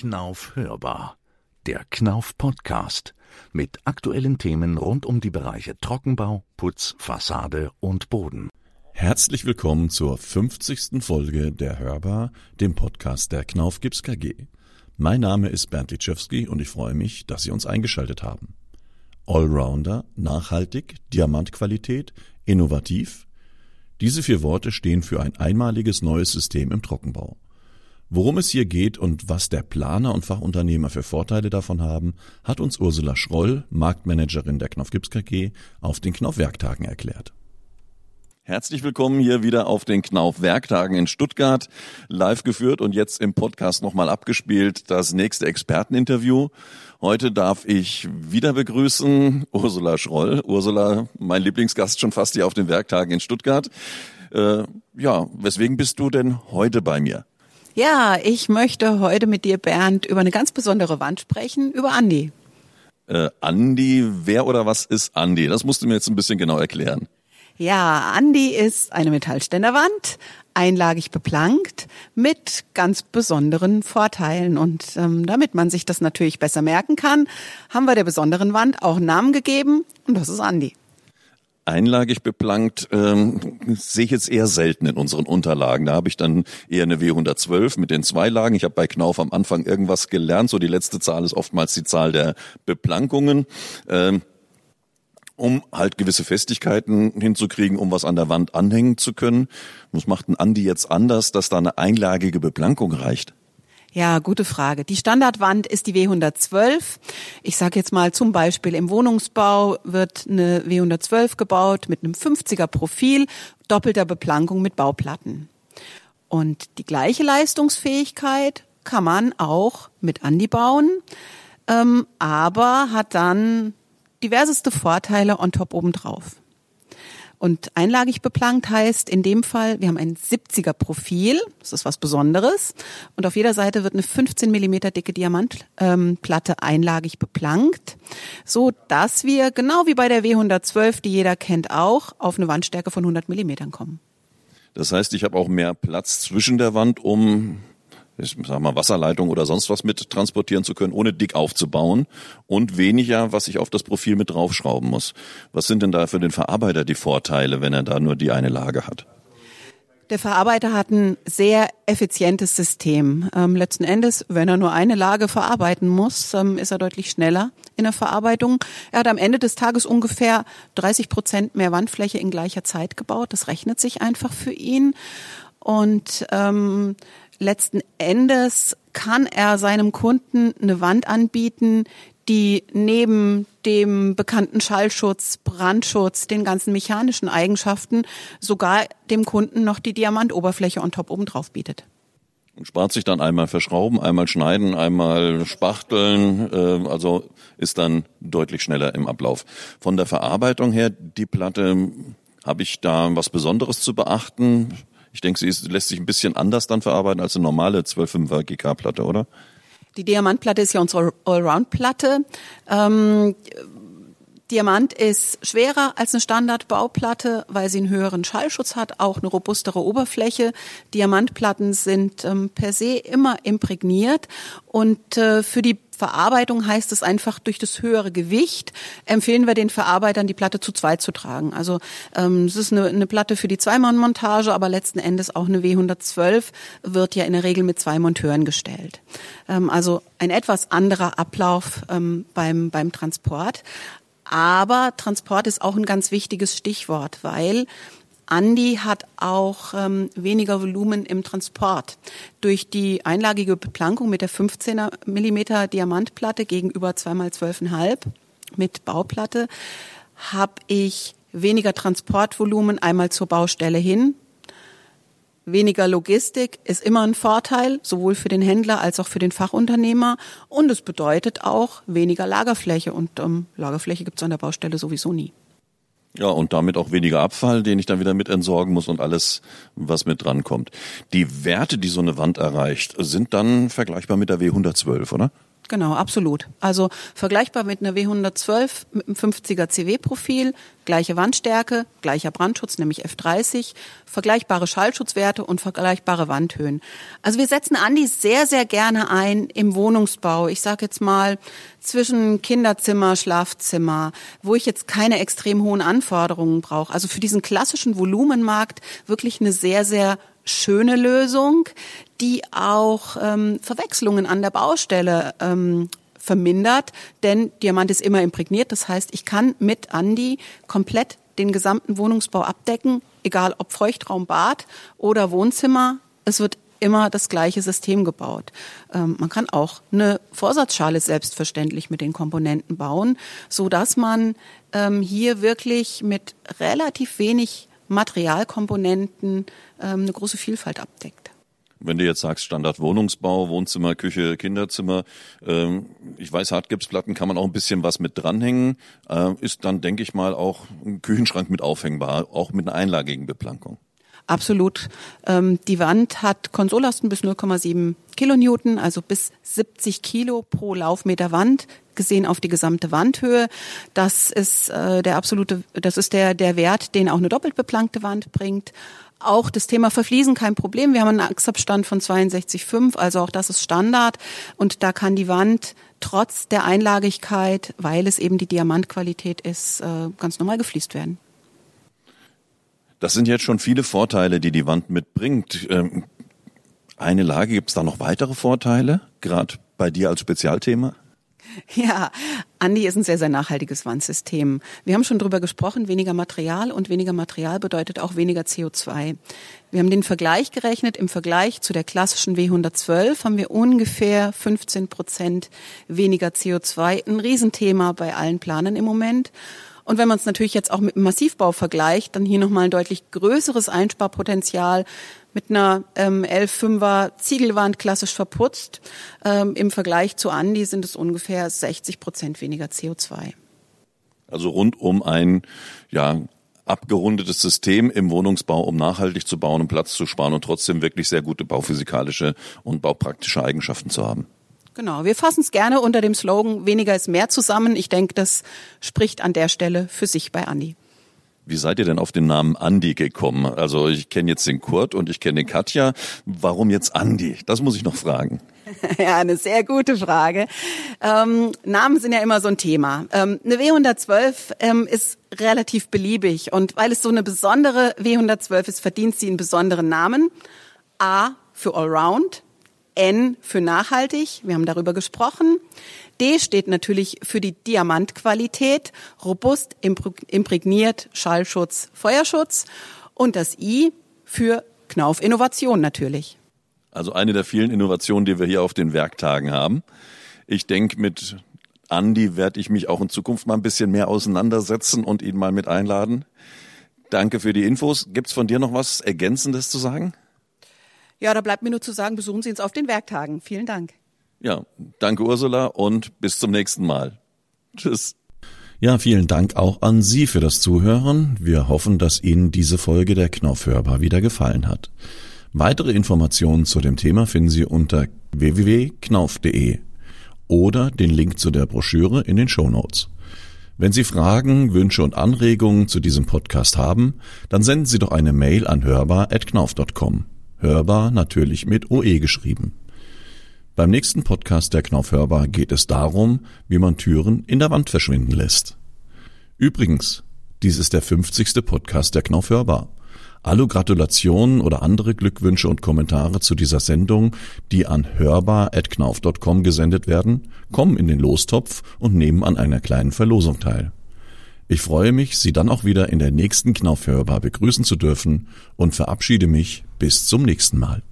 Knauf hörbar. Der Knauf Podcast mit aktuellen Themen rund um die Bereiche Trockenbau, Putz, Fassade und Boden. Herzlich willkommen zur 50. Folge der Hörbar, dem Podcast der Knauf Gips KG. Mein Name ist Bernd Litschewski und ich freue mich, dass Sie uns eingeschaltet haben. Allrounder, nachhaltig, Diamantqualität, innovativ. Diese vier Worte stehen für ein einmaliges neues System im Trockenbau. Worum es hier geht und was der Planer und Fachunternehmer für Vorteile davon haben, hat uns Ursula Schroll, Marktmanagerin der Knopf Gips KG, auf den Knauf Werktagen erklärt. Herzlich willkommen hier wieder auf den Knauf Werktagen in Stuttgart, live geführt und jetzt im Podcast nochmal abgespielt, das nächste Experteninterview. Heute darf ich wieder begrüßen Ursula Schroll. Ursula, mein Lieblingsgast schon fast hier auf den Werktagen in Stuttgart. Äh, ja, weswegen bist du denn heute bei mir? Ja, ich möchte heute mit dir, Bernd, über eine ganz besondere Wand sprechen, über Andi. Äh, Andi, wer oder was ist Andi? Das musst du mir jetzt ein bisschen genau erklären. Ja, Andi ist eine Metallständerwand, einlagig beplankt, mit ganz besonderen Vorteilen. Und ähm, damit man sich das natürlich besser merken kann, haben wir der besonderen Wand auch einen Namen gegeben und das ist Andi einlagig beplankt ähm, sehe ich jetzt eher selten in unseren Unterlagen. Da habe ich dann eher eine W112 mit den zwei Lagen. Ich habe bei Knauf am Anfang irgendwas gelernt. So die letzte Zahl ist oftmals die Zahl der Beplankungen. Ähm, um halt gewisse Festigkeiten hinzukriegen, um was an der Wand anhängen zu können. Was macht ein Andi jetzt anders, dass da eine einlagige Beplankung reicht? Ja, gute Frage. Die Standardwand ist die W112. Ich sage jetzt mal zum Beispiel im Wohnungsbau wird eine W112 gebaut mit einem 50er Profil, doppelter Beplankung mit Bauplatten. Und die gleiche Leistungsfähigkeit kann man auch mit Andi bauen, ähm, aber hat dann diverseste Vorteile on top obendrauf. Und einlagig beplankt heißt in dem Fall, wir haben ein 70er Profil, das ist was Besonderes. Und auf jeder Seite wird eine 15 Millimeter dicke Diamantplatte ähm, einlagig beplankt, so dass wir genau wie bei der W112, die jeder kennt auch, auf eine Wandstärke von 100 Millimetern kommen. Das heißt, ich habe auch mehr Platz zwischen der Wand, um ich sag mal, Wasserleitung oder sonst was mit transportieren zu können, ohne dick aufzubauen und weniger, was ich auf das Profil mit draufschrauben muss. Was sind denn da für den Verarbeiter die Vorteile, wenn er da nur die eine Lage hat? Der Verarbeiter hat ein sehr effizientes System. Ähm, letzten Endes, wenn er nur eine Lage verarbeiten muss, ähm, ist er deutlich schneller in der Verarbeitung. Er hat am Ende des Tages ungefähr 30 Prozent mehr Wandfläche in gleicher Zeit gebaut. Das rechnet sich einfach für ihn. Und ähm, letzten Endes kann er seinem Kunden eine Wand anbieten, die neben dem bekannten Schallschutz, Brandschutz, den ganzen mechanischen Eigenschaften sogar dem Kunden noch die Diamantoberfläche on top obendrauf bietet. Und spart sich dann einmal verschrauben, einmal schneiden, einmal spachteln, äh, also ist dann deutlich schneller im Ablauf. Von der Verarbeitung her, die Platte, habe ich da was Besonderes zu beachten? Ich denke, sie ist, lässt sich ein bisschen anders dann verarbeiten als eine normale 12,5er GK-Platte, oder? Die Diamantplatte ist ja unsere Allround-Platte. Ähm, Diamant ist schwerer als eine Standardbauplatte, weil sie einen höheren Schallschutz hat, auch eine robustere Oberfläche. Diamantplatten sind ähm, per se immer imprägniert und äh, für die Verarbeitung heißt es einfach durch das höhere Gewicht empfehlen wir den Verarbeitern, die Platte zu zweit zu tragen. Also ähm, es ist eine, eine Platte für die Zweimann-Montage, aber letzten Endes auch eine W112 wird ja in der Regel mit zwei Monteuren gestellt. Ähm, also ein etwas anderer Ablauf ähm, beim, beim Transport. Aber Transport ist auch ein ganz wichtiges Stichwort, weil Andi hat auch ähm, weniger Volumen im Transport. Durch die einlagige Beplankung mit der 15er Millimeter Diamantplatte gegenüber 2x12,5 mit Bauplatte habe ich weniger Transportvolumen einmal zur Baustelle hin. Weniger Logistik ist immer ein Vorteil, sowohl für den Händler als auch für den Fachunternehmer. Und es bedeutet auch weniger Lagerfläche. Und ähm, Lagerfläche gibt es an der Baustelle sowieso nie. Ja, und damit auch weniger Abfall, den ich dann wieder mit entsorgen muss und alles, was mit drankommt. Die Werte, die so eine Wand erreicht, sind dann vergleichbar mit der W112, oder? Genau, absolut. Also vergleichbar mit einer W112 mit einem 50er CW-Profil, gleiche Wandstärke, gleicher Brandschutz, nämlich F30, vergleichbare Schallschutzwerte und vergleichbare Wandhöhen. Also wir setzen Andi sehr, sehr gerne ein im Wohnungsbau. Ich sage jetzt mal zwischen Kinderzimmer, Schlafzimmer, wo ich jetzt keine extrem hohen Anforderungen brauche. Also für diesen klassischen Volumenmarkt wirklich eine sehr, sehr schöne Lösung, die auch ähm, Verwechslungen an der Baustelle ähm, vermindert, denn Diamant ist immer imprägniert. Das heißt, ich kann mit Andi komplett den gesamten Wohnungsbau abdecken, egal ob Feuchtraum, Bad oder Wohnzimmer. Es wird immer das gleiche System gebaut. Ähm, man kann auch eine Vorsatzschale selbstverständlich mit den Komponenten bauen, so dass man ähm, hier wirklich mit relativ wenig Materialkomponenten ähm, eine große Vielfalt abdeckt. Wenn du jetzt sagst Standard Wohnungsbau, Wohnzimmer, Küche, Kinderzimmer, ähm, ich weiß, Hartgipsplatten kann man auch ein bisschen was mit dranhängen, äh, ist dann, denke ich mal, auch ein Küchenschrank mit aufhängbar, auch mit einer einlagigen Beplankung. Absolut. Ähm, die Wand hat Konsollasten bis 0,7 Kilonewton, also bis 70 Kilo pro Laufmeter Wand, gesehen auf die gesamte Wandhöhe. Das ist äh, der absolute, das ist der der Wert, den auch eine doppelt beplankte Wand bringt. Auch das Thema Verfließen kein Problem. Wir haben einen Achsabstand von 62,5, also auch das ist Standard. Und da kann die Wand trotz der Einlagigkeit, weil es eben die Diamantqualität ist, äh, ganz normal gefliest werden. Das sind jetzt schon viele Vorteile, die die Wand mitbringt. Ähm, eine Lage, gibt es da noch weitere Vorteile, gerade bei dir als Spezialthema? Ja, Andi ist ein sehr, sehr nachhaltiges Wandsystem. Wir haben schon drüber gesprochen, weniger Material und weniger Material bedeutet auch weniger CO2. Wir haben den Vergleich gerechnet. Im Vergleich zu der klassischen W112 haben wir ungefähr 15 Prozent weniger CO2. Ein Riesenthema bei allen Planern im Moment. Und wenn man es natürlich jetzt auch mit dem Massivbau vergleicht, dann hier nochmal ein deutlich größeres Einsparpotenzial mit einer ähm, 11,5er Ziegelwand klassisch verputzt. Ähm, Im Vergleich zu Andi sind es ungefähr 60 Prozent weniger CO2. Also rund um ein ja, abgerundetes System im Wohnungsbau, um nachhaltig zu bauen und Platz zu sparen und trotzdem wirklich sehr gute bauphysikalische und baupraktische Eigenschaften zu haben. Genau, wir fassen es gerne unter dem Slogan weniger ist mehr zusammen. Ich denke, das spricht an der Stelle für sich bei Andi. Wie seid ihr denn auf den Namen Andi gekommen? Also ich kenne jetzt den Kurt und ich kenne den Katja. Warum jetzt Andi? Das muss ich noch fragen. Ja, eine sehr gute Frage. Ähm, Namen sind ja immer so ein Thema. Ähm, eine W112 ähm, ist relativ beliebig und weil es so eine besondere W112 ist, verdient sie einen besonderen Namen. A für Allround, N für nachhaltig, wir haben darüber gesprochen. D steht natürlich für die Diamantqualität, robust, imprägniert, Schallschutz, Feuerschutz. Und das I für Knauf Innovation natürlich. Also eine der vielen Innovationen, die wir hier auf den Werktagen haben. Ich denke, mit Andi werde ich mich auch in Zukunft mal ein bisschen mehr auseinandersetzen und ihn mal mit einladen. Danke für die Infos. Gibt's von dir noch was Ergänzendes zu sagen? Ja, da bleibt mir nur zu sagen, besuchen Sie uns auf den Werktagen. Vielen Dank. Ja, danke Ursula und bis zum nächsten Mal. Tschüss. Ja, vielen Dank auch an Sie für das Zuhören. Wir hoffen, dass Ihnen diese Folge der Knaufhörbar wieder gefallen hat. Weitere Informationen zu dem Thema finden Sie unter www.knauf.de oder den Link zu der Broschüre in den Show Notes. Wenn Sie Fragen, Wünsche und Anregungen zu diesem Podcast haben, dann senden Sie doch eine Mail an hörbar.knauf.com. Hörbar natürlich mit OE geschrieben. Beim nächsten Podcast der Knauf Hörbar geht es darum, wie man Türen in der Wand verschwinden lässt. Übrigens, dies ist der 50. Podcast der Knauf Hörbar. Alle Gratulationen oder andere Glückwünsche und Kommentare zu dieser Sendung, die an hörbar.knauf.com gesendet werden, kommen in den Lostopf und nehmen an einer kleinen Verlosung teil. Ich freue mich, Sie dann auch wieder in der nächsten Knauf Hörbar begrüßen zu dürfen und verabschiede mich bis zum nächsten Mal.